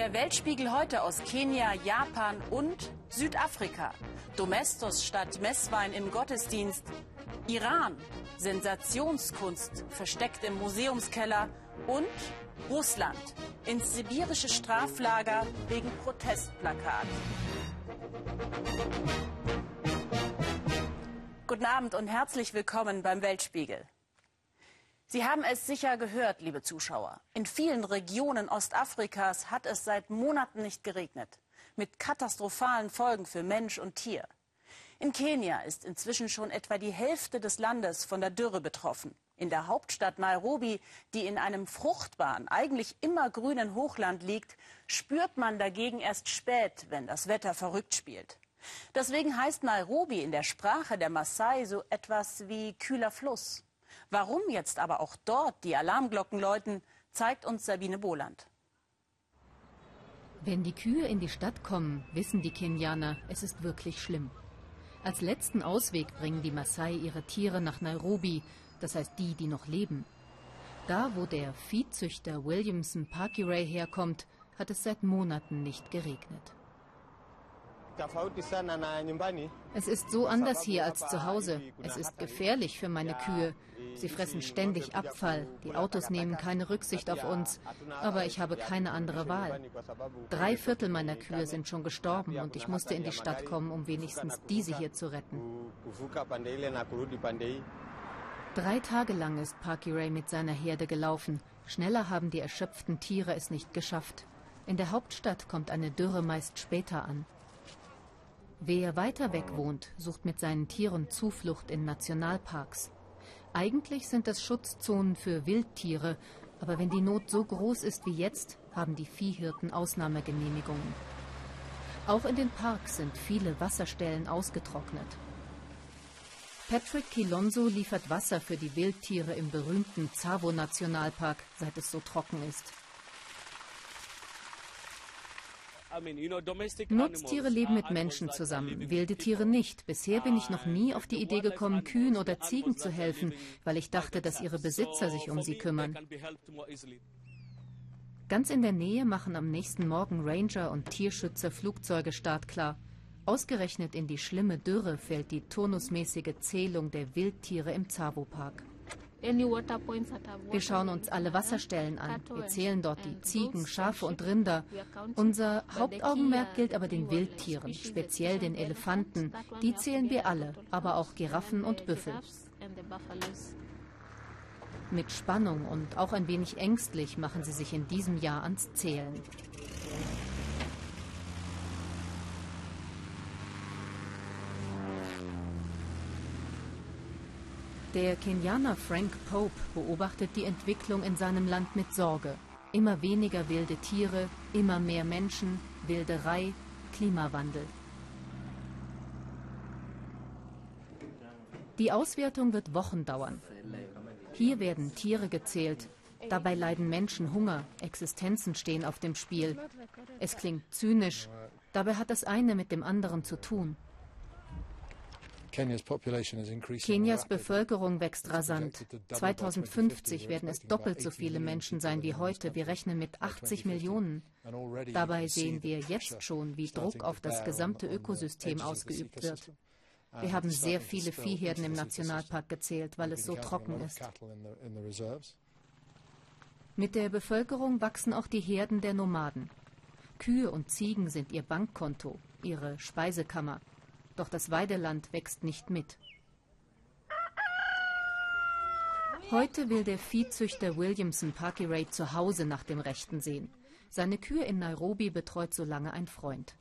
Der Weltspiegel heute aus Kenia, Japan und Südafrika. Domestos statt Messwein im Gottesdienst. Iran. Sensationskunst versteckt im Museumskeller. Und Russland. Ins sibirische Straflager wegen Protestplakat. Guten Abend und herzlich willkommen beim Weltspiegel. Sie haben es sicher gehört, liebe Zuschauer. In vielen Regionen Ostafrikas hat es seit Monaten nicht geregnet. Mit katastrophalen Folgen für Mensch und Tier. In Kenia ist inzwischen schon etwa die Hälfte des Landes von der Dürre betroffen. In der Hauptstadt Nairobi, die in einem fruchtbaren, eigentlich immer grünen Hochland liegt, spürt man dagegen erst spät, wenn das Wetter verrückt spielt. Deswegen heißt Nairobi in der Sprache der Maasai so etwas wie kühler Fluss. Warum jetzt aber auch dort die Alarmglocken läuten, zeigt uns Sabine Boland. Wenn die Kühe in die Stadt kommen, wissen die Kenianer, es ist wirklich schlimm. Als letzten Ausweg bringen die Maasai ihre Tiere nach Nairobi, das heißt die, die noch leben. Da, wo der Viehzüchter Williamson Parkiray herkommt, hat es seit Monaten nicht geregnet. Es ist so anders hier als zu Hause. Es ist gefährlich für meine Kühe. Sie fressen ständig Abfall. Die Autos nehmen keine Rücksicht auf uns. Aber ich habe keine andere Wahl. Drei Viertel meiner Kühe sind schon gestorben und ich musste in die Stadt kommen, um wenigstens diese hier zu retten. Drei Tage lang ist Parky Ray mit seiner Herde gelaufen. Schneller haben die erschöpften Tiere es nicht geschafft. In der Hauptstadt kommt eine Dürre meist später an. Wer weiter weg wohnt, sucht mit seinen Tieren Zuflucht in Nationalparks. Eigentlich sind das Schutzzonen für Wildtiere, aber wenn die Not so groß ist wie jetzt, haben die Viehhirten Ausnahmegenehmigungen. Auch in den Parks sind viele Wasserstellen ausgetrocknet. Patrick Kilonso liefert Wasser für die Wildtiere im berühmten Tsavo-Nationalpark, seit es so trocken ist. Nutztiere leben mit Menschen zusammen, wilde Tiere nicht. Bisher bin ich noch nie auf die Idee gekommen, Kühen oder Ziegen zu helfen, weil ich dachte, dass ihre Besitzer sich um sie kümmern. Ganz in der Nähe machen am nächsten Morgen Ranger und Tierschützer Flugzeuge startklar. Ausgerechnet in die schlimme Dürre fällt die turnusmäßige Zählung der Wildtiere im Zavo-Park. Wir schauen uns alle Wasserstellen an. Wir zählen dort die Ziegen, Schafe und Rinder. Unser Hauptaugenmerk gilt aber den Wildtieren, speziell den Elefanten. Die zählen wir alle, aber auch Giraffen und Büffel. Mit Spannung und auch ein wenig ängstlich machen sie sich in diesem Jahr ans Zählen. Der Kenianer Frank Pope beobachtet die Entwicklung in seinem Land mit Sorge. Immer weniger wilde Tiere, immer mehr Menschen, Wilderei, Klimawandel. Die Auswertung wird Wochen dauern. Hier werden Tiere gezählt. Dabei leiden Menschen Hunger, Existenzen stehen auf dem Spiel. Es klingt zynisch, dabei hat das eine mit dem anderen zu tun. Kenias Bevölkerung wächst rasant. 2050 werden es doppelt so viele Menschen sein wie heute. Wir rechnen mit 80 Millionen. Dabei sehen wir jetzt schon, wie Druck auf das gesamte Ökosystem ausgeübt wird. Wir haben sehr viele Viehherden im Nationalpark gezählt, weil es so trocken ist. Mit der Bevölkerung wachsen auch die Herden der Nomaden. Kühe und Ziegen sind ihr Bankkonto, ihre Speisekammer. Doch das Weideland wächst nicht mit. Heute will der Viehzüchter Williamson Parkiray zu Hause nach dem Rechten sehen. Seine Kühe in Nairobi betreut so lange ein Freund.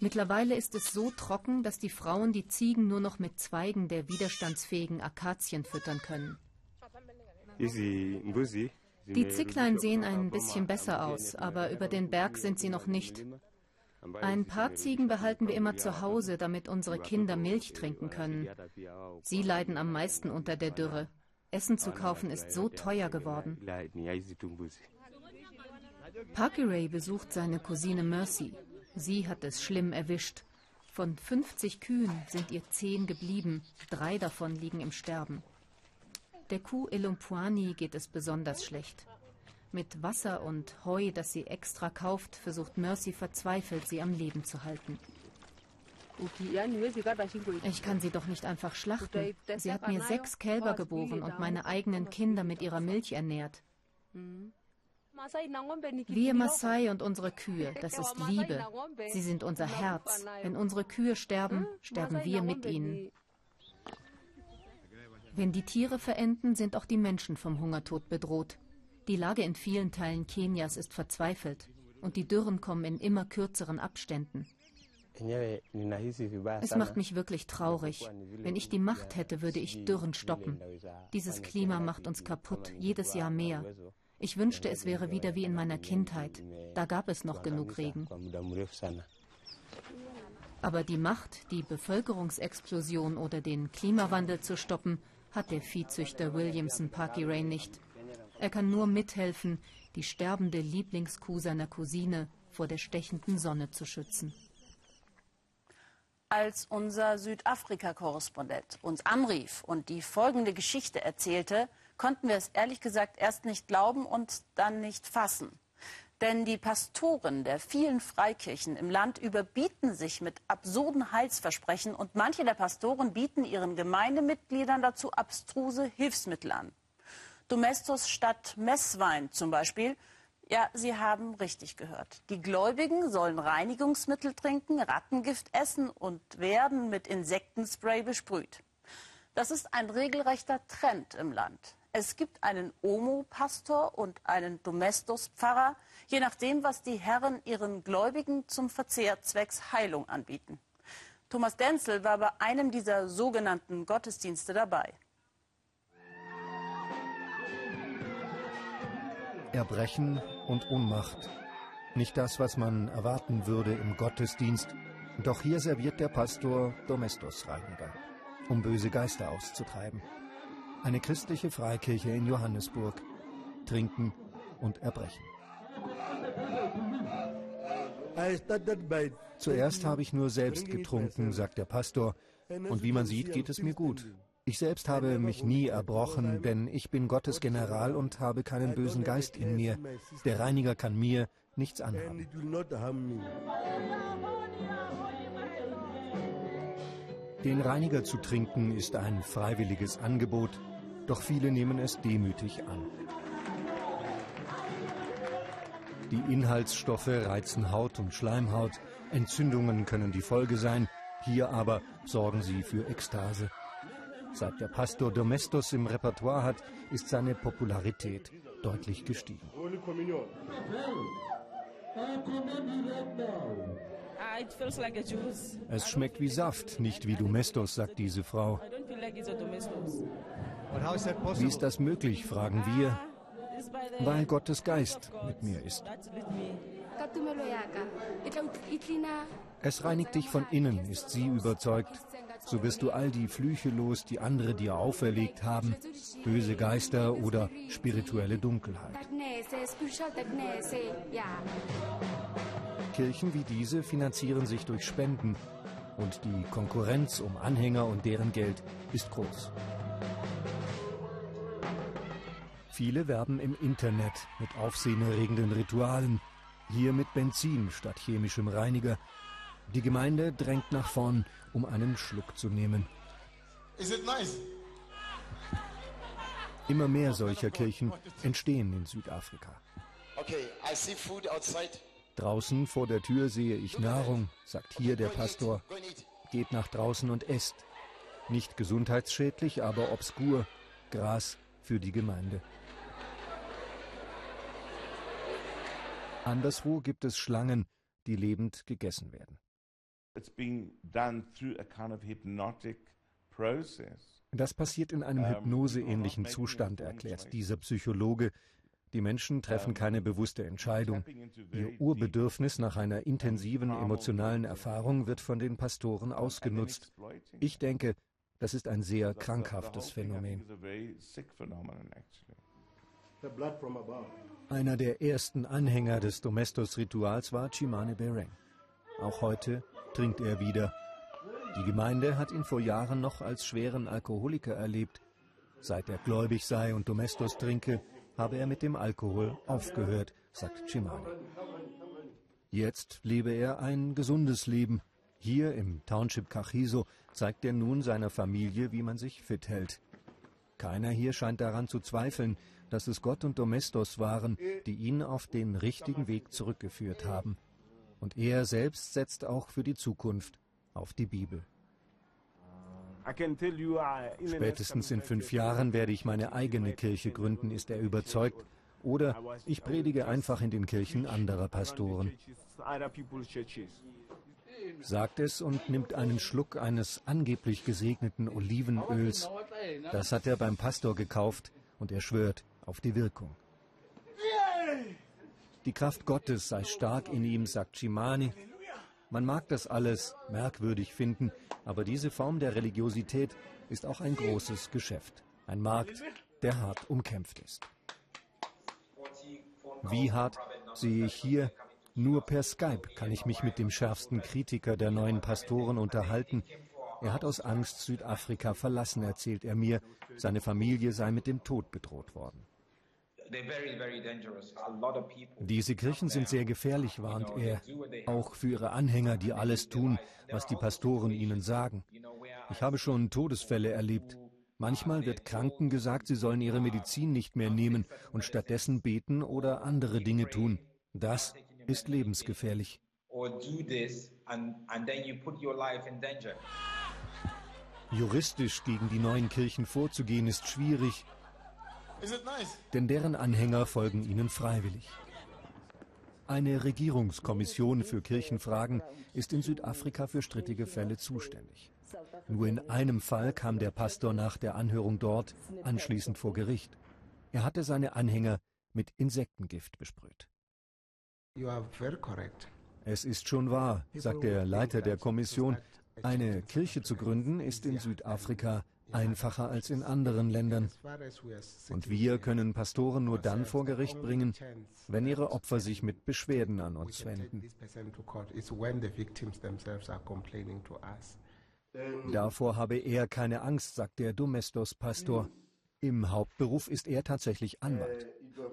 Mittlerweile ist es so trocken, dass die Frauen die Ziegen nur noch mit Zweigen der widerstandsfähigen Akazien füttern können. Die Zicklein sehen ein bisschen besser aus, aber über den Berg sind sie noch nicht. Ein paar Ziegen behalten wir immer zu Hause, damit unsere Kinder Milch trinken können. Sie leiden am meisten unter der Dürre. Essen zu kaufen ist so teuer geworden. Parkeray besucht seine Cousine Mercy. Sie hat es schlimm erwischt. Von 50 Kühen sind ihr zehn geblieben, drei davon liegen im Sterben. Der Kuh Elumpuani geht es besonders schlecht. Mit Wasser und Heu, das sie extra kauft, versucht Mercy verzweifelt, sie am Leben zu halten. Ich kann sie doch nicht einfach schlachten. Sie hat mir sechs Kälber geboren und meine eigenen Kinder mit ihrer Milch ernährt. Wir Maasai und unsere Kühe, das ist Liebe. Sie sind unser Herz. Wenn unsere Kühe sterben, sterben wir mit ihnen. Wenn die Tiere verenden, sind auch die Menschen vom Hungertod bedroht. Die Lage in vielen Teilen Kenias ist verzweifelt und die Dürren kommen in immer kürzeren Abständen. Es macht mich wirklich traurig. Wenn ich die Macht hätte, würde ich Dürren stoppen. Dieses Klima macht uns kaputt, jedes Jahr mehr. Ich wünschte, es wäre wieder wie in meiner Kindheit. Da gab es noch genug Regen. Aber die Macht, die Bevölkerungsexplosion oder den Klimawandel zu stoppen, hat der Viehzüchter Williamson Parky Ray nicht. Er kann nur mithelfen, die sterbende Lieblingskuh seiner Cousine vor der stechenden Sonne zu schützen als unser Südafrika-Korrespondent uns anrief und die folgende Geschichte erzählte, konnten wir es ehrlich gesagt erst nicht glauben und dann nicht fassen. Denn die Pastoren der vielen Freikirchen im Land überbieten sich mit absurden Heilsversprechen und manche der Pastoren bieten ihren Gemeindemitgliedern dazu abstruse Hilfsmittel an. Domestos Stadt Messwein zum Beispiel ja, Sie haben richtig gehört. Die Gläubigen sollen Reinigungsmittel trinken, Rattengift essen und werden mit Insektenspray besprüht. Das ist ein regelrechter Trend im Land. Es gibt einen Omo-Pastor und einen Domestos-Pfarrer, je nachdem, was die Herren ihren Gläubigen zum Verzehr zwecks Heilung anbieten. Thomas Denzel war bei einem dieser sogenannten Gottesdienste dabei. Erbrechen und Ohnmacht. Nicht das, was man erwarten würde im Gottesdienst, doch hier serviert der Pastor Domestos-Reiniger, um böse Geister auszutreiben. Eine christliche Freikirche in Johannesburg. Trinken und Erbrechen. Zuerst habe ich nur selbst getrunken, sagt der Pastor, und wie man sieht, geht es mir gut. Ich selbst habe mich nie erbrochen, denn ich bin Gottes General und habe keinen bösen Geist in mir. Der Reiniger kann mir nichts anhaben. Den Reiniger zu trinken ist ein freiwilliges Angebot, doch viele nehmen es demütig an. Die Inhaltsstoffe reizen Haut und Schleimhaut, Entzündungen können die Folge sein, hier aber sorgen sie für Ekstase. Seit der Pastor Domestos im Repertoire hat, ist seine Popularität deutlich gestiegen. Es schmeckt wie Saft, nicht wie Domestos, sagt diese Frau. Wie ist das möglich, fragen wir, weil Gottes Geist mit mir ist. Es reinigt dich von innen, ist sie überzeugt. So wirst du all die Flüche los, die andere dir auferlegt haben, böse Geister oder spirituelle Dunkelheit. Kirchen wie diese finanzieren sich durch Spenden und die Konkurrenz um Anhänger und deren Geld ist groß. Viele werben im Internet mit aufsehenerregenden Ritualen, hier mit Benzin statt chemischem Reiniger. Die Gemeinde drängt nach vorn, um einen Schluck zu nehmen. Nice? Immer mehr solcher Kirchen entstehen in Südafrika. Okay, draußen vor der Tür sehe ich Nahrung, sagt hier der Pastor. Geht nach draußen und esst. Nicht gesundheitsschädlich, aber obskur. Gras für die Gemeinde. Anderswo gibt es Schlangen, die lebend gegessen werden. Das passiert in einem hypnoseähnlichen Zustand, erklärt dieser Psychologe. Die Menschen treffen keine bewusste Entscheidung. Ihr Urbedürfnis nach einer intensiven emotionalen Erfahrung wird von den Pastoren ausgenutzt. Ich denke, das ist ein sehr krankhaftes Phänomen. Einer der ersten Anhänger des Domestos-Rituals war Chimane Bereng. Auch heute trinkt er wieder. Die Gemeinde hat ihn vor Jahren noch als schweren Alkoholiker erlebt. Seit er gläubig sei und Domestos trinke, habe er mit dem Alkohol aufgehört, sagt Chimani. Jetzt lebe er ein gesundes Leben. Hier im Township Kachiso zeigt er nun seiner Familie, wie man sich fit hält. Keiner hier scheint daran zu zweifeln, dass es Gott und Domestos waren, die ihn auf den richtigen Weg zurückgeführt haben. Und er selbst setzt auch für die Zukunft auf die Bibel. Spätestens in fünf Jahren werde ich meine eigene Kirche gründen, ist er überzeugt. Oder ich predige einfach in den Kirchen anderer Pastoren. Sagt es und nimmt einen Schluck eines angeblich gesegneten Olivenöls. Das hat er beim Pastor gekauft und er schwört auf die Wirkung. Die Kraft Gottes sei stark in ihm, sagt Chimani. Man mag das alles merkwürdig finden, aber diese Form der Religiosität ist auch ein großes Geschäft. Ein Markt, der hart umkämpft ist. Wie hart sehe ich hier? Nur per Skype kann ich mich mit dem schärfsten Kritiker der neuen Pastoren unterhalten. Er hat aus Angst Südafrika verlassen, erzählt er mir. Seine Familie sei mit dem Tod bedroht worden. Diese Kirchen sind sehr gefährlich, warnt er, auch für ihre Anhänger, die alles tun, was die Pastoren ihnen sagen. Ich habe schon Todesfälle erlebt. Manchmal wird Kranken gesagt, sie sollen ihre Medizin nicht mehr nehmen und stattdessen beten oder andere Dinge tun. Das ist lebensgefährlich. Juristisch gegen die neuen Kirchen vorzugehen ist schwierig, denn deren Anhänger folgen ihnen freiwillig. Eine Regierungskommission für Kirchenfragen ist in Südafrika für strittige Fälle zuständig. Nur in einem Fall kam der Pastor nach der Anhörung dort anschließend vor Gericht. Er hatte seine Anhänger mit Insektengift besprüht. Es ist schon wahr, sagt der Leiter der Kommission, eine Kirche zu gründen ist in Südafrika einfacher als in anderen Ländern. Und wir können Pastoren nur dann vor Gericht bringen, wenn ihre Opfer sich mit Beschwerden an uns wenden. Davor habe er keine Angst, sagt der Domestos-Pastor. Im Hauptberuf ist er tatsächlich Anwalt.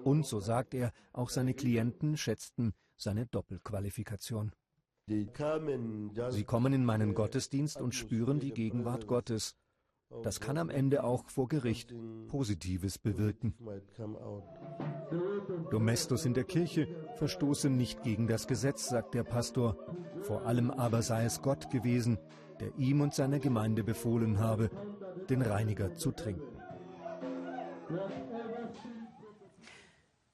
Und, so sagt er, auch seine Klienten schätzten seine Doppelqualifikation. Sie kommen in meinen Gottesdienst und spüren die Gegenwart Gottes. Das kann am Ende auch vor Gericht Positives bewirken. Domestos in der Kirche verstoßen nicht gegen das Gesetz, sagt der Pastor. Vor allem aber sei es Gott gewesen, der ihm und seiner Gemeinde befohlen habe, den Reiniger zu trinken.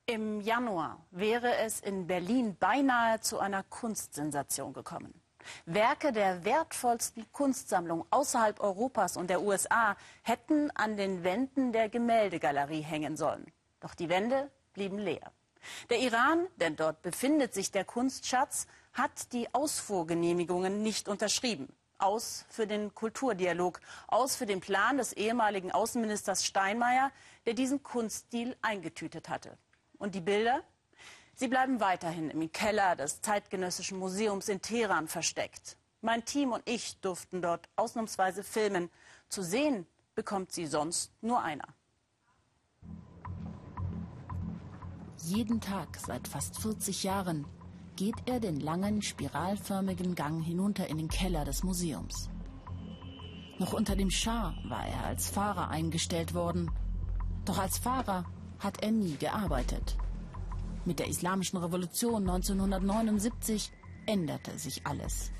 Im Januar wäre es in Berlin beinahe zu einer Kunstsensation gekommen. Werke der wertvollsten Kunstsammlung außerhalb Europas und der USA hätten an den Wänden der Gemäldegalerie hängen sollen. Doch die Wände blieben leer. Der Iran, denn dort befindet sich der Kunstschatz, hat die Ausfuhrgenehmigungen nicht unterschrieben. Aus für den Kulturdialog, aus für den Plan des ehemaligen Außenministers Steinmeier, der diesen Kunststil eingetütet hatte. Und die Bilder? Sie bleiben weiterhin im Keller des Zeitgenössischen Museums in Teheran versteckt. Mein Team und ich durften dort ausnahmsweise filmen. Zu sehen bekommt sie sonst nur einer. Jeden Tag seit fast 40 Jahren geht er den langen, spiralförmigen Gang hinunter in den Keller des Museums. Noch unter dem Schah war er als Fahrer eingestellt worden. Doch als Fahrer hat er nie gearbeitet. Mit der Islamischen Revolution 1979 änderte sich alles.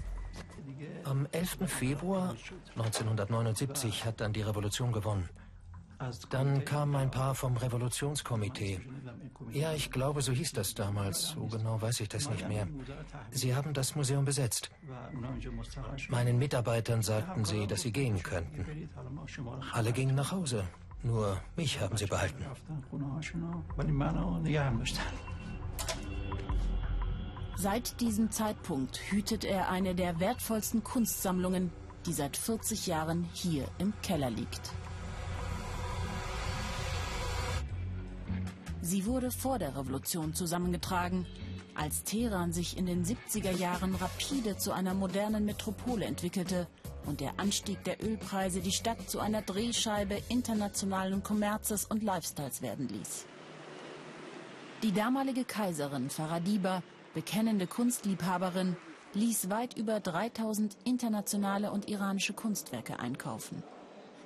Am 11. Februar 1979 hat dann die Revolution gewonnen. Dann kamen ein paar vom Revolutionskomitee. Ja, ich glaube, so hieß das damals. So genau weiß ich das nicht mehr. Sie haben das Museum besetzt. Meinen Mitarbeitern sagten sie, dass sie gehen könnten. Alle gingen nach Hause. Nur mich haben sie behalten. Seit diesem Zeitpunkt hütet er eine der wertvollsten Kunstsammlungen, die seit 40 Jahren hier im Keller liegt. Sie wurde vor der Revolution zusammengetragen, als Teheran sich in den 70er Jahren rapide zu einer modernen Metropole entwickelte und der Anstieg der Ölpreise die Stadt zu einer Drehscheibe internationalen Kommerzes und Lifestyles werden ließ. Die damalige Kaiserin Faradiba, bekennende Kunstliebhaberin, ließ weit über 3000 internationale und iranische Kunstwerke einkaufen.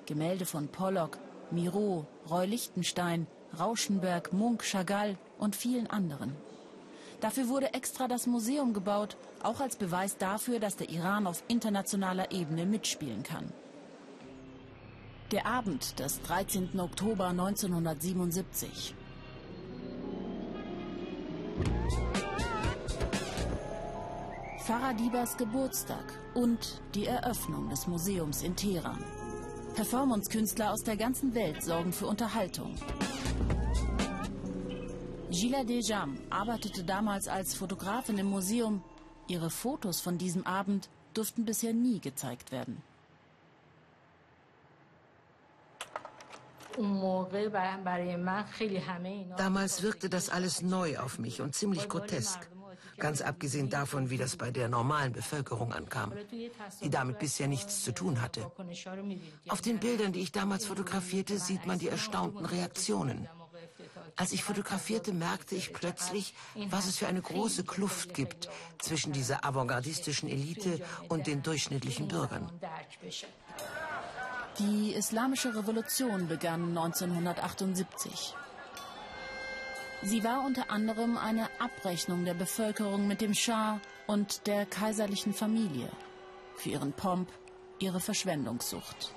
Gemälde von Pollock, Miro, Roy Lichtenstein, Rauschenberg, Munk, Chagall und vielen anderen. Dafür wurde extra das Museum gebaut, auch als Beweis dafür, dass der Iran auf internationaler Ebene mitspielen kann. Der Abend des 13. Oktober 1977. Faradibas Geburtstag und die Eröffnung des Museums in Teheran. Performancekünstler aus der ganzen Welt sorgen für Unterhaltung. Gila Dejam arbeitete damals als Fotografin im Museum. Ihre Fotos von diesem Abend durften bisher nie gezeigt werden. Damals wirkte das alles neu auf mich und ziemlich grotesk. Ganz abgesehen davon, wie das bei der normalen Bevölkerung ankam, die damit bisher nichts zu tun hatte. Auf den Bildern, die ich damals fotografierte, sieht man die erstaunten Reaktionen. Als ich fotografierte, merkte ich plötzlich, was es für eine große Kluft gibt zwischen dieser avantgardistischen Elite und den durchschnittlichen Bürgern. Die Islamische Revolution begann 1978. Sie war unter anderem eine Abrechnung der Bevölkerung mit dem Schah und der kaiserlichen Familie für ihren Pomp, ihre Verschwendungssucht.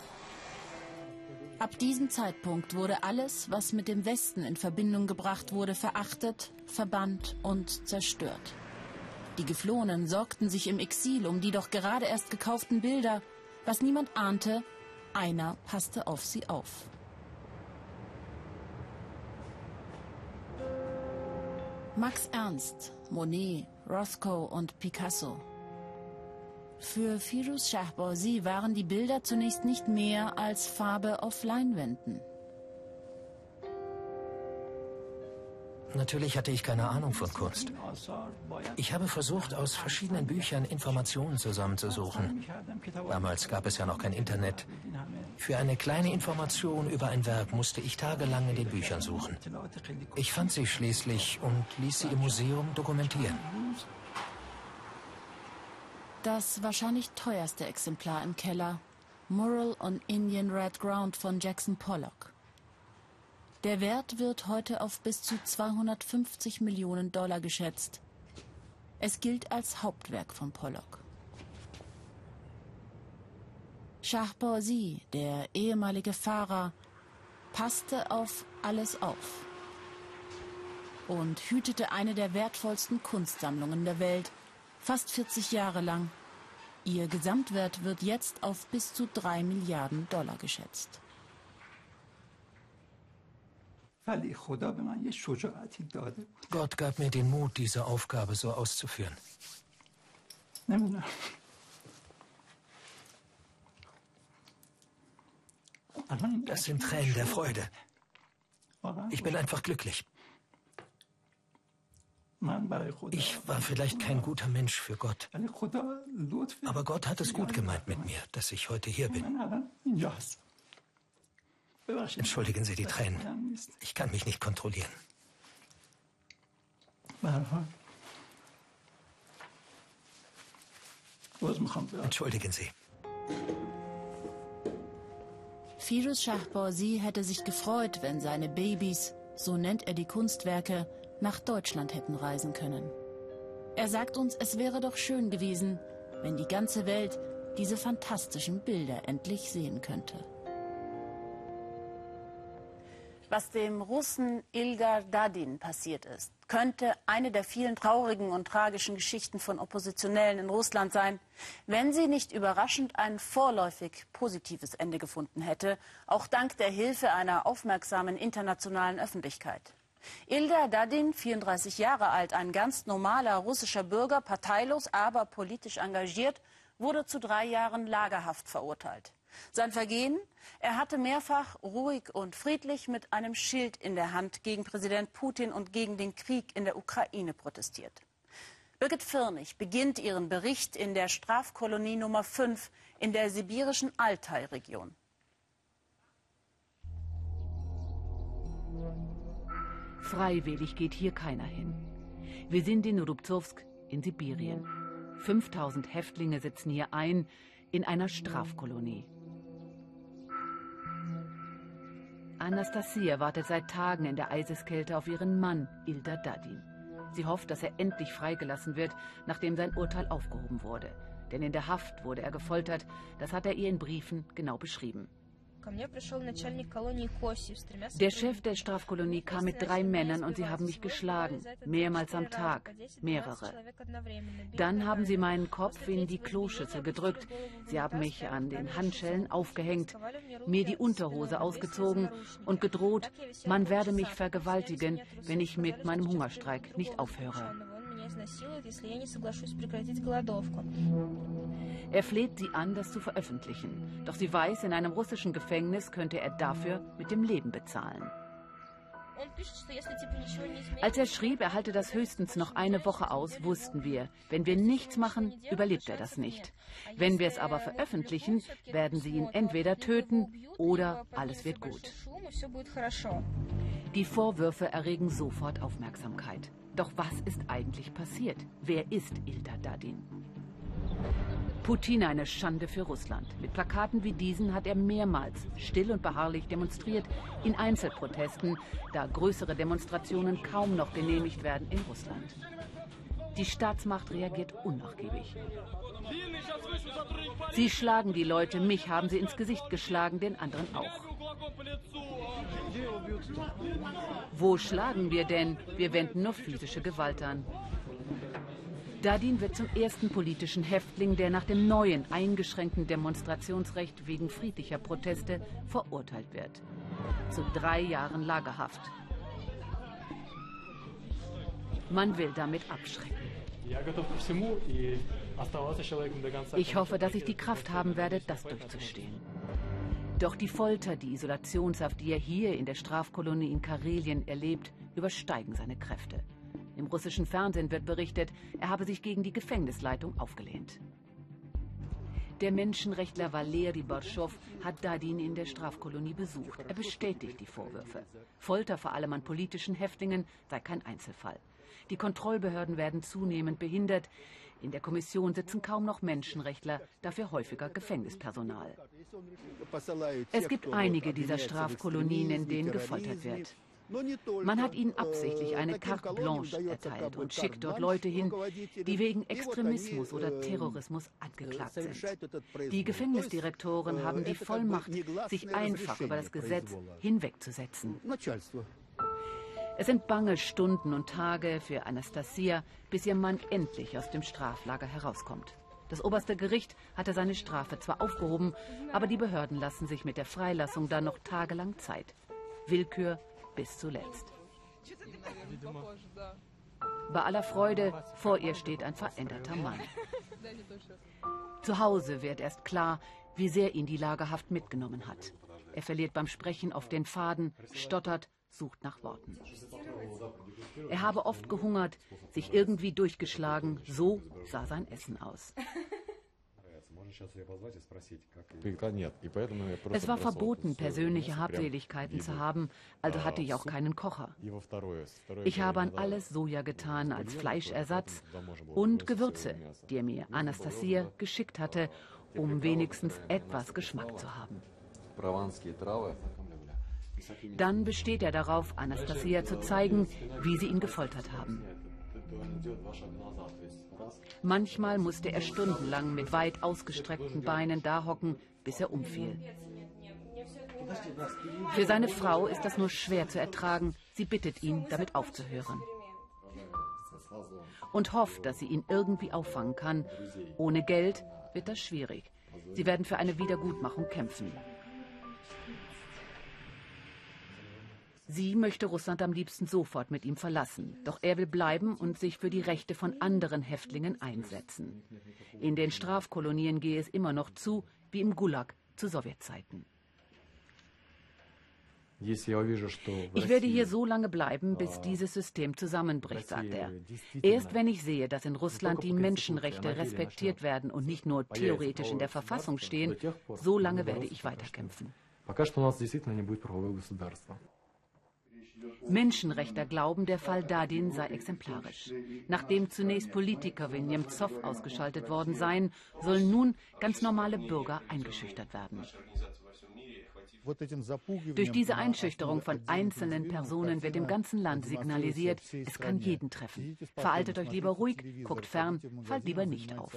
Ab diesem Zeitpunkt wurde alles, was mit dem Westen in Verbindung gebracht wurde, verachtet, verbannt und zerstört. Die Geflohenen sorgten sich im Exil um die doch gerade erst gekauften Bilder. Was niemand ahnte, einer passte auf sie auf. Max Ernst, Monet, Rothko und Picasso für Firuz Shahbazi waren die Bilder zunächst nicht mehr als Farbe auf Leinwänden. Natürlich hatte ich keine Ahnung von Kunst. Ich habe versucht, aus verschiedenen Büchern Informationen zusammenzusuchen. Damals gab es ja noch kein Internet. Für eine kleine Information über ein Werk musste ich tagelang in den Büchern suchen. Ich fand sie schließlich und ließ sie im Museum dokumentieren. Das wahrscheinlich teuerste Exemplar im Keller. Mural on Indian Red Ground von Jackson Pollock. Der Wert wird heute auf bis zu 250 Millionen Dollar geschätzt. Es gilt als Hauptwerk von Pollock. Shahbazi, der ehemalige Fahrer, passte auf alles auf und hütete eine der wertvollsten Kunstsammlungen der Welt – fast 40 Jahre lang. Ihr Gesamtwert wird jetzt auf bis zu 3 Milliarden Dollar geschätzt. Gott gab mir den Mut, diese Aufgabe so auszuführen. Das sind Tränen der Freude. Ich bin einfach glücklich. Ich war vielleicht kein guter Mensch für Gott. Aber Gott hat es gut gemeint mit mir, dass ich heute hier bin. Entschuldigen Sie die Tränen. Ich kann mich nicht kontrollieren. Entschuldigen Sie. Firuz Shahbazi hätte sich gefreut, wenn seine Babys, so nennt er die Kunstwerke, nach Deutschland hätten reisen können. Er sagt uns, es wäre doch schön gewesen, wenn die ganze Welt diese fantastischen Bilder endlich sehen könnte. Was dem Russen Ilgar Dadin passiert ist, könnte eine der vielen traurigen und tragischen Geschichten von Oppositionellen in Russland sein, wenn sie nicht überraschend ein vorläufig positives Ende gefunden hätte, auch dank der Hilfe einer aufmerksamen internationalen Öffentlichkeit. Ilda Dadin, 34 Jahre alt, ein ganz normaler russischer Bürger, parteilos, aber politisch engagiert, wurde zu drei Jahren Lagerhaft verurteilt. Sein Vergehen? Er hatte mehrfach ruhig und friedlich mit einem Schild in der Hand gegen Präsident Putin und gegen den Krieg in der Ukraine protestiert. Birgit Firnig beginnt ihren Bericht in der Strafkolonie Nummer 5 in der sibirischen Altai-Region. Freiwillig geht hier keiner hin. Wir sind in Rubzowsk in Sibirien. 5000 Häftlinge sitzen hier ein in einer Strafkolonie. Anastasia wartet seit Tagen in der Eiseskälte auf ihren Mann, Ilda Dadin. Sie hofft, dass er endlich freigelassen wird, nachdem sein Urteil aufgehoben wurde. Denn in der Haft wurde er gefoltert. Das hat er ihr in Briefen genau beschrieben. Der Chef der Strafkolonie kam mit drei Männern und sie haben mich geschlagen, mehrmals am Tag, mehrere. Dann haben sie meinen Kopf in die Kloschüssel gedrückt, sie haben mich an den Handschellen aufgehängt, mir die Unterhose ausgezogen und gedroht, man werde mich vergewaltigen, wenn ich mit meinem Hungerstreik nicht aufhöre. Er fleht sie an, das zu veröffentlichen. Doch sie weiß, in einem russischen Gefängnis könnte er dafür mit dem Leben bezahlen. Als er schrieb, er halte das höchstens noch eine Woche aus, wussten wir, wenn wir nichts machen, überlebt er das nicht. Wenn wir es aber veröffentlichen, werden sie ihn entweder töten oder alles wird gut. Die Vorwürfe erregen sofort Aufmerksamkeit. Doch was ist eigentlich passiert? Wer ist Ilda Dadin? Putin eine Schande für Russland. Mit Plakaten wie diesen hat er mehrmals still und beharrlich demonstriert in Einzelprotesten, da größere Demonstrationen kaum noch genehmigt werden in Russland. Die Staatsmacht reagiert unnachgiebig. Sie schlagen die Leute, mich haben sie ins Gesicht geschlagen, den anderen auch. Wo schlagen wir denn? Wir wenden nur physische Gewalt an. Dadin wird zum ersten politischen Häftling, der nach dem neuen, eingeschränkten Demonstrationsrecht wegen friedlicher Proteste verurteilt wird. Zu drei Jahren Lagerhaft. Man will damit abschrecken. Ich hoffe, dass ich die Kraft haben werde, das durchzustehen. Doch die Folter, die Isolationshaft, die er hier in der Strafkolonie in Karelien erlebt, übersteigen seine Kräfte. Im russischen Fernsehen wird berichtet, er habe sich gegen die Gefängnisleitung aufgelehnt. Der Menschenrechtler Valeri Borschow hat Dadin in der Strafkolonie besucht. Er bestätigt die Vorwürfe. Folter vor allem an politischen Häftlingen sei kein Einzelfall. Die Kontrollbehörden werden zunehmend behindert. In der Kommission sitzen kaum noch Menschenrechtler, dafür häufiger Gefängnispersonal. Es gibt einige dieser Strafkolonien, in denen gefoltert wird. Man hat ihnen absichtlich eine carte blanche erteilt und schickt dort Leute hin, die wegen Extremismus oder Terrorismus angeklagt sind. Die Gefängnisdirektoren haben die Vollmacht, sich einfach über das Gesetz hinwegzusetzen. Es sind bange Stunden und Tage für Anastasia, bis ihr Mann endlich aus dem Straflager herauskommt. Das oberste Gericht hatte seine Strafe zwar aufgehoben, aber die Behörden lassen sich mit der Freilassung dann noch tagelang Zeit. Willkür bis zuletzt. Bei aller Freude, vor ihr steht ein veränderter Mann. Zu Hause wird erst klar, wie sehr ihn die Lagerhaft mitgenommen hat. Er verliert beim Sprechen auf den Faden, stottert sucht nach Worten. Er habe oft gehungert, sich irgendwie durchgeschlagen, so sah sein Essen aus. Es war verboten, persönliche Habseligkeiten zu haben, also hatte ich auch keinen Kocher. Ich habe an alles Soja getan als Fleischersatz und Gewürze, die er mir Anastasia geschickt hatte, um wenigstens etwas Geschmack zu haben. Dann besteht er darauf, Anastasia zu zeigen, wie sie ihn gefoltert haben. Manchmal musste er stundenlang mit weit ausgestreckten Beinen dahocken, bis er umfiel. Für seine Frau ist das nur schwer zu ertragen. Sie bittet ihn, damit aufzuhören. Und hofft, dass sie ihn irgendwie auffangen kann. Ohne Geld wird das schwierig. Sie werden für eine Wiedergutmachung kämpfen. Sie möchte Russland am liebsten sofort mit ihm verlassen. Doch er will bleiben und sich für die Rechte von anderen Häftlingen einsetzen. In den Strafkolonien gehe es immer noch zu, wie im Gulag zu Sowjetzeiten. Ich werde hier so lange bleiben, bis dieses System zusammenbricht, sagt er. Erst wenn ich sehe, dass in Russland die Menschenrechte respektiert werden und nicht nur theoretisch in der Verfassung stehen, so lange werde ich weiterkämpfen. Menschenrechter glauben, der Fall Dadin sei exemplarisch. Nachdem zunächst Politiker wie Nemtsov ausgeschaltet worden seien, sollen nun ganz normale Bürger eingeschüchtert werden. Durch diese Einschüchterung von einzelnen Personen wird im ganzen Land signalisiert, es kann jeden treffen. Veraltet euch lieber ruhig, guckt fern, fallt lieber nicht auf.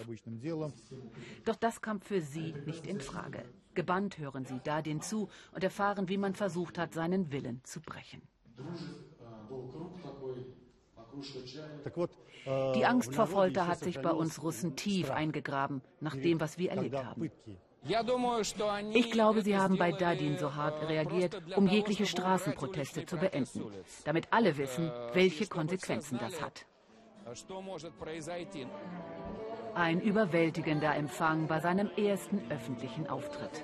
Doch das kommt für sie nicht in Frage. Gebannt hören sie Dadin zu und erfahren, wie man versucht hat, seinen Willen zu brechen. Die Angst vor Folter hat sich bei uns Russen tief eingegraben, nach dem, was wir erlebt haben. Ich glaube, sie haben bei Dadin so hart reagiert, um jegliche Straßenproteste zu beenden, damit alle wissen, welche Konsequenzen das hat. Ein überwältigender Empfang bei seinem ersten öffentlichen Auftritt.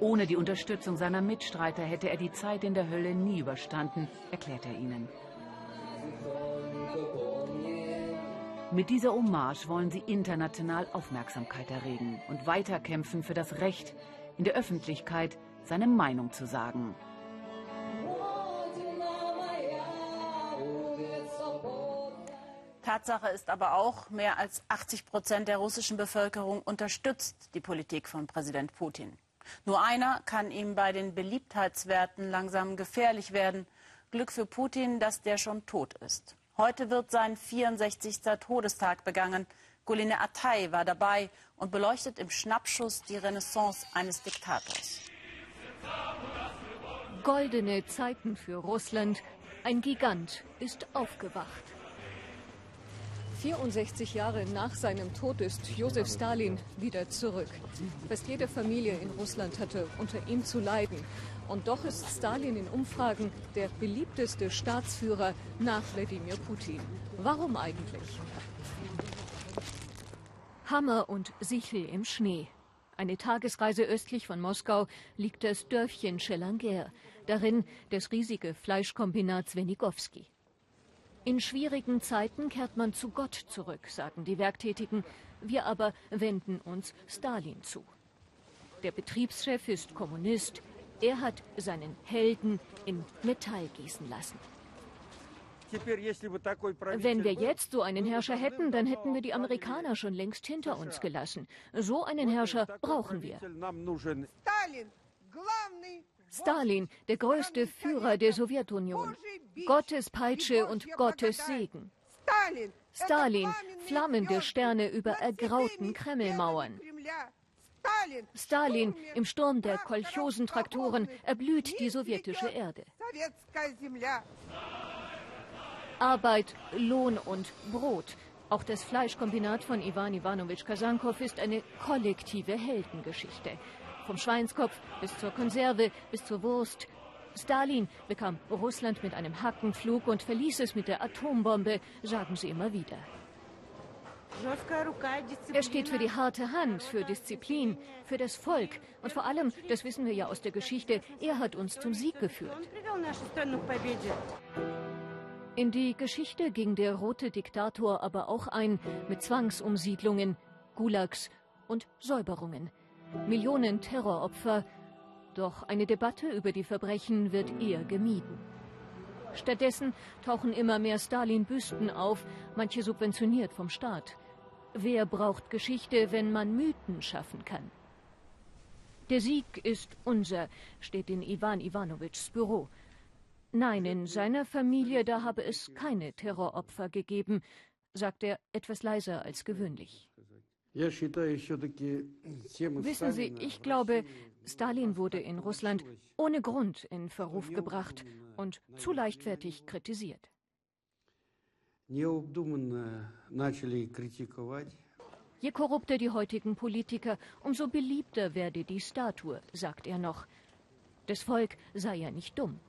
Ohne die Unterstützung seiner Mitstreiter hätte er die Zeit in der Hölle nie überstanden, erklärt er ihnen. Mit dieser Hommage wollen sie international Aufmerksamkeit erregen und weiterkämpfen für das Recht, in der Öffentlichkeit seine Meinung zu sagen. Tatsache ist aber auch, mehr als 80 Prozent der russischen Bevölkerung unterstützt die Politik von Präsident Putin. Nur einer kann ihm bei den Beliebtheitswerten langsam gefährlich werden. Glück für Putin, dass der schon tot ist. Heute wird sein 64. Todestag begangen. Guline Atay war dabei und beleuchtet im Schnappschuss die Renaissance eines Diktators. Goldene Zeiten für Russland. Ein Gigant ist aufgewacht. 64 Jahre nach seinem Tod ist Josef Stalin wieder zurück. Fast jede Familie in Russland hatte unter ihm zu leiden. Und doch ist Stalin in Umfragen der beliebteste Staatsführer nach Wladimir Putin. Warum eigentlich? Hammer und Sichel im Schnee. Eine Tagesreise östlich von Moskau liegt das Dörfchen Schelanger. Darin das riesige Fleischkombinat Swenigowski. In schwierigen Zeiten kehrt man zu Gott zurück, sagen die Werktätigen. Wir aber wenden uns Stalin zu. Der Betriebschef ist Kommunist, er hat seinen Helden in Metall gießen lassen. Wenn wir jetzt so einen Herrscher hätten, dann hätten wir die Amerikaner schon längst hinter uns gelassen. So einen Herrscher brauchen wir. Stalin, der größte Führer der Sowjetunion. Gottes Peitsche und Gottes Segen. Stalin, flammende Sterne über ergrauten Kremlmauern. Stalin, im Sturm der Kolchosentraktoren erblüht die sowjetische Erde. Arbeit, Lohn und Brot. Auch das Fleischkombinat von Ivan Ivanovich Kasankow ist eine kollektive Heldengeschichte. Vom Schweinskopf bis zur Konserve, bis zur Wurst. Stalin bekam Russland mit einem Hackenflug und verließ es mit der Atombombe, sagen sie immer wieder. Er steht für die harte Hand, für Disziplin, für das Volk. Und vor allem, das wissen wir ja aus der Geschichte, er hat uns zum Sieg geführt. In die Geschichte ging der rote Diktator aber auch ein mit Zwangsumsiedlungen, Gulags und Säuberungen. Millionen Terroropfer. Doch eine Debatte über die Verbrechen wird eher gemieden. Stattdessen tauchen immer mehr Stalin-Büsten auf, manche subventioniert vom Staat. Wer braucht Geschichte, wenn man Mythen schaffen kann? Der Sieg ist unser, steht in Ivan Ivanovitschs Büro. Nein, in seiner Familie, da habe es keine Terroropfer gegeben, sagt er etwas leiser als gewöhnlich. Wissen Sie, ich glaube, Stalin wurde in Russland ohne Grund in Verruf gebracht und zu leichtfertig kritisiert. Je korrupter die heutigen Politiker, umso beliebter werde die Statue, sagt er noch. Das Volk sei ja nicht dumm.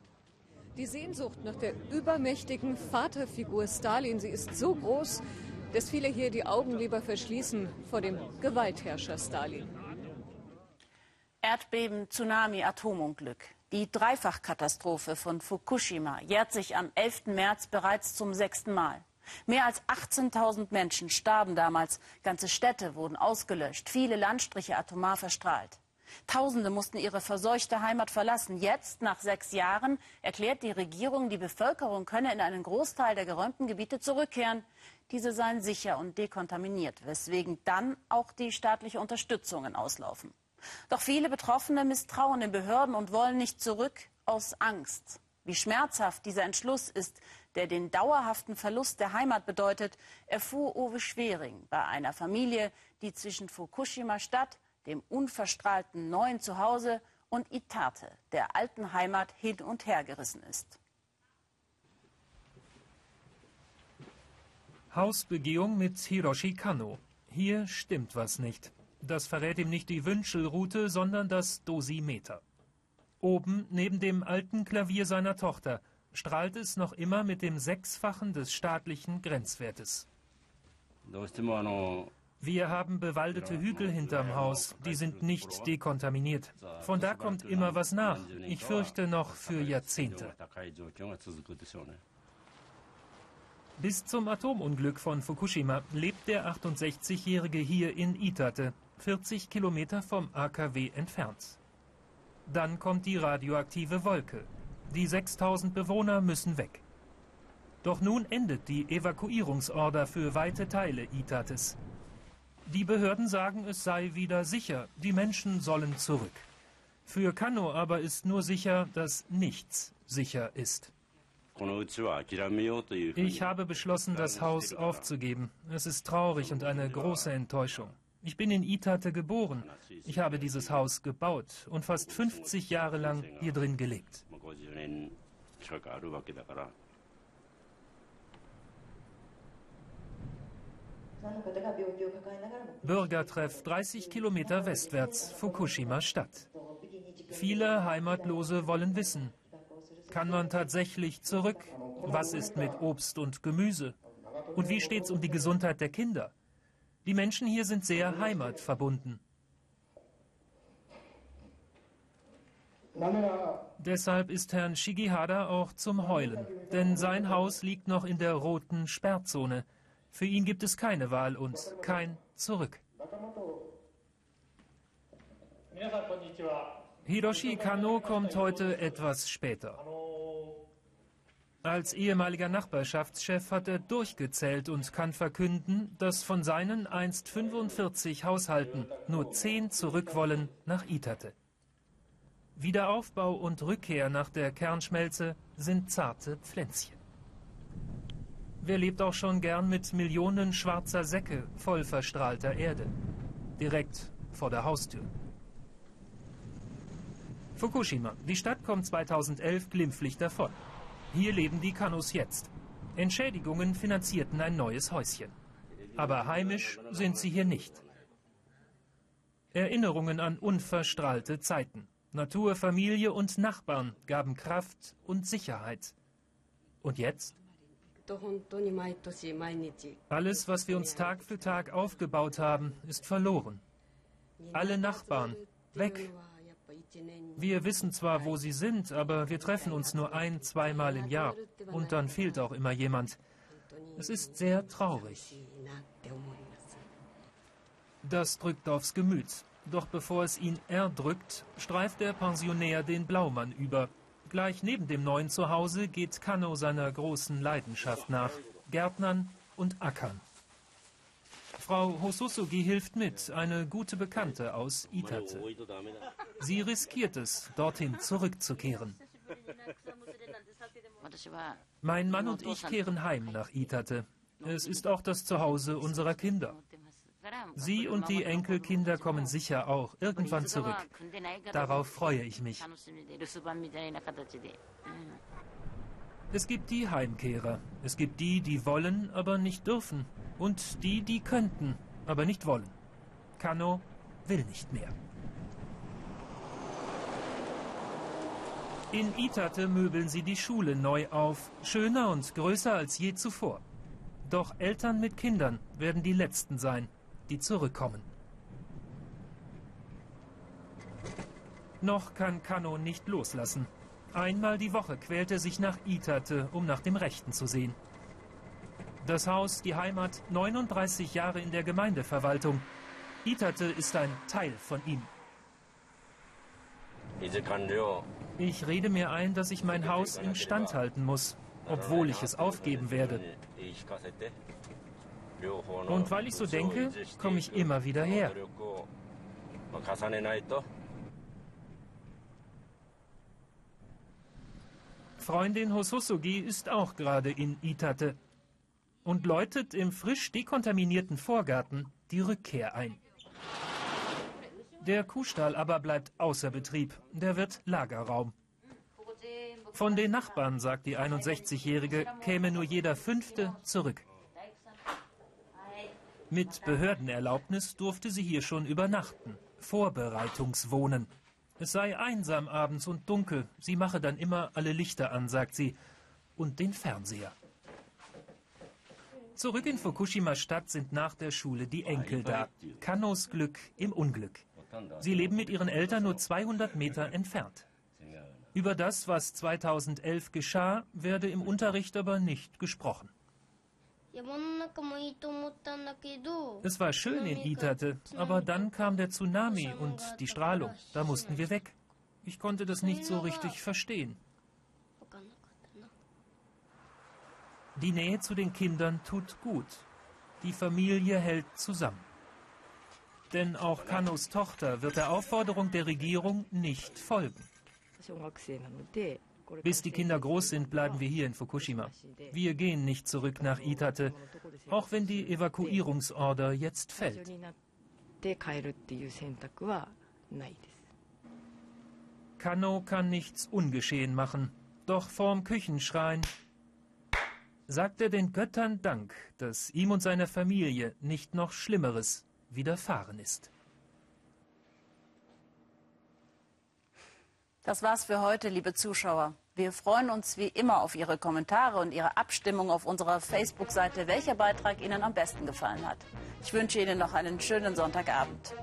Die Sehnsucht nach der übermächtigen Vaterfigur Stalin, sie ist so groß, dass viele hier die Augen lieber verschließen vor dem Gewaltherrscher Stalin. Erdbeben, Tsunami, Atomunglück. Die Dreifachkatastrophe von Fukushima jährt sich am 11. März bereits zum sechsten Mal. Mehr als 18.000 Menschen starben damals. Ganze Städte wurden ausgelöscht, viele Landstriche atomar verstrahlt. Tausende mussten ihre verseuchte Heimat verlassen. Jetzt, nach sechs Jahren, erklärt die Regierung, die Bevölkerung könne in einen Großteil der geräumten Gebiete zurückkehren. Diese seien sicher und dekontaminiert, weswegen dann auch die staatliche Unterstützungen auslaufen. Doch viele Betroffene misstrauen den Behörden und wollen nicht zurück aus Angst. Wie schmerzhaft dieser Entschluss ist, der den dauerhaften Verlust der Heimat bedeutet, erfuhr Uwe Schwering bei einer Familie, die zwischen Fukushima Stadt, dem unverstrahlten neuen Zuhause, und Itate, der alten Heimat, hin und her gerissen ist. Hausbegehung mit Hiroshi Kano. Hier stimmt was nicht. Das verrät ihm nicht die Wünschelroute, sondern das Dosimeter. Oben, neben dem alten Klavier seiner Tochter, strahlt es noch immer mit dem Sechsfachen des staatlichen Grenzwertes. Wir haben bewaldete Hügel hinterm Haus, die sind nicht dekontaminiert. Von da kommt immer was nach. Ich fürchte noch für Jahrzehnte. Bis zum Atomunglück von Fukushima lebt der 68-Jährige hier in Itate, 40 Kilometer vom AKW entfernt. Dann kommt die radioaktive Wolke. Die 6000 Bewohner müssen weg. Doch nun endet die Evakuierungsorder für weite Teile Itates. Die Behörden sagen, es sei wieder sicher, die Menschen sollen zurück. Für Kano aber ist nur sicher, dass nichts sicher ist. Ich habe beschlossen, das Haus aufzugeben. Es ist traurig und eine große Enttäuschung. Ich bin in Itate geboren. Ich habe dieses Haus gebaut und fast 50 Jahre lang hier drin gelebt. Bürgertreff 30 Kilometer westwärts, Fukushima Stadt. Viele Heimatlose wollen wissen, kann man tatsächlich zurück? Was ist mit Obst und Gemüse? Und wie steht es um die Gesundheit der Kinder? Die Menschen hier sind sehr heimatverbunden. Deshalb ist Herrn Shigihara auch zum Heulen, denn sein Haus liegt noch in der roten Sperrzone. Für ihn gibt es keine Wahl und kein Zurück. Hiroshi Kano kommt heute etwas später. Als ehemaliger Nachbarschaftschef hat er durchgezählt und kann verkünden, dass von seinen einst 45 Haushalten nur 10 zurück wollen nach Itate. Wiederaufbau und Rückkehr nach der Kernschmelze sind zarte Pflänzchen. Wer lebt auch schon gern mit Millionen schwarzer Säcke voll verstrahlter Erde? Direkt vor der Haustür. Fukushima. Die Stadt kommt 2011 glimpflich davon. Hier leben die Kanus jetzt. Entschädigungen finanzierten ein neues Häuschen. Aber heimisch sind sie hier nicht. Erinnerungen an unverstrahlte Zeiten. Natur, Familie und Nachbarn gaben Kraft und Sicherheit. Und jetzt? Alles, was wir uns Tag für Tag aufgebaut haben, ist verloren. Alle Nachbarn weg. Wir wissen zwar, wo sie sind, aber wir treffen uns nur ein, zweimal im Jahr. Und dann fehlt auch immer jemand. Es ist sehr traurig. Das drückt aufs Gemüt. Doch bevor es ihn erdrückt, streift der Pensionär den Blaumann über. Gleich neben dem neuen Zuhause geht Kano seiner großen Leidenschaft nach. Gärtnern und Ackern. Frau Hososugi hilft mit, eine gute Bekannte aus Itate. Sie riskiert es, dorthin zurückzukehren. Mein Mann und ich kehren heim nach Itate. Es ist auch das Zuhause unserer Kinder. Sie und die Enkelkinder kommen sicher auch irgendwann zurück. Darauf freue ich mich. Es gibt die Heimkehrer. Es gibt die, die wollen, aber nicht dürfen. Und die, die könnten, aber nicht wollen. Kano will nicht mehr. In Itate möbeln sie die Schule neu auf, schöner und größer als je zuvor. Doch Eltern mit Kindern werden die Letzten sein, die zurückkommen. Noch kann Kano nicht loslassen. Einmal die Woche quält er sich nach Itate, um nach dem Rechten zu sehen. Das Haus, die Heimat, 39 Jahre in der Gemeindeverwaltung. Itate ist ein Teil von ihm. Ich rede mir ein, dass ich mein Haus instand halten muss, obwohl ich es aufgeben werde. Und weil ich so denke, komme ich immer wieder her. Freundin Hososugi ist auch gerade in Itate und läutet im frisch dekontaminierten Vorgarten die Rückkehr ein. Der Kuhstall aber bleibt außer Betrieb. Der wird Lagerraum. Von den Nachbarn, sagt die 61-Jährige, käme nur jeder Fünfte zurück. Mit Behördenerlaubnis durfte sie hier schon übernachten. Vorbereitungswohnen. Es sei einsam abends und dunkel. Sie mache dann immer alle Lichter an, sagt sie. Und den Fernseher. Zurück in Fukushima Stadt sind nach der Schule die Enkel da. Kanos Glück im Unglück. Sie leben mit ihren Eltern nur 200 Meter entfernt. Über das, was 2011 geschah, werde im Unterricht aber nicht gesprochen. Es war schön in Itate, aber dann kam der Tsunami und die Strahlung. Da mussten wir weg. Ich konnte das nicht so richtig verstehen. Die Nähe zu den Kindern tut gut. Die Familie hält zusammen. Denn auch Kanos Tochter wird der Aufforderung der Regierung nicht folgen. Bis die Kinder groß sind, bleiben wir hier in Fukushima. Wir gehen nicht zurück nach Itate, auch wenn die Evakuierungsorder jetzt fällt. Kano kann nichts ungeschehen machen, doch vorm Küchenschrein sagt er den Göttern Dank, dass ihm und seiner Familie nicht noch Schlimmeres widerfahren ist. Das war's für heute, liebe Zuschauer. Wir freuen uns wie immer auf Ihre Kommentare und Ihre Abstimmung auf unserer Facebook-Seite, welcher Beitrag Ihnen am besten gefallen hat. Ich wünsche Ihnen noch einen schönen Sonntagabend.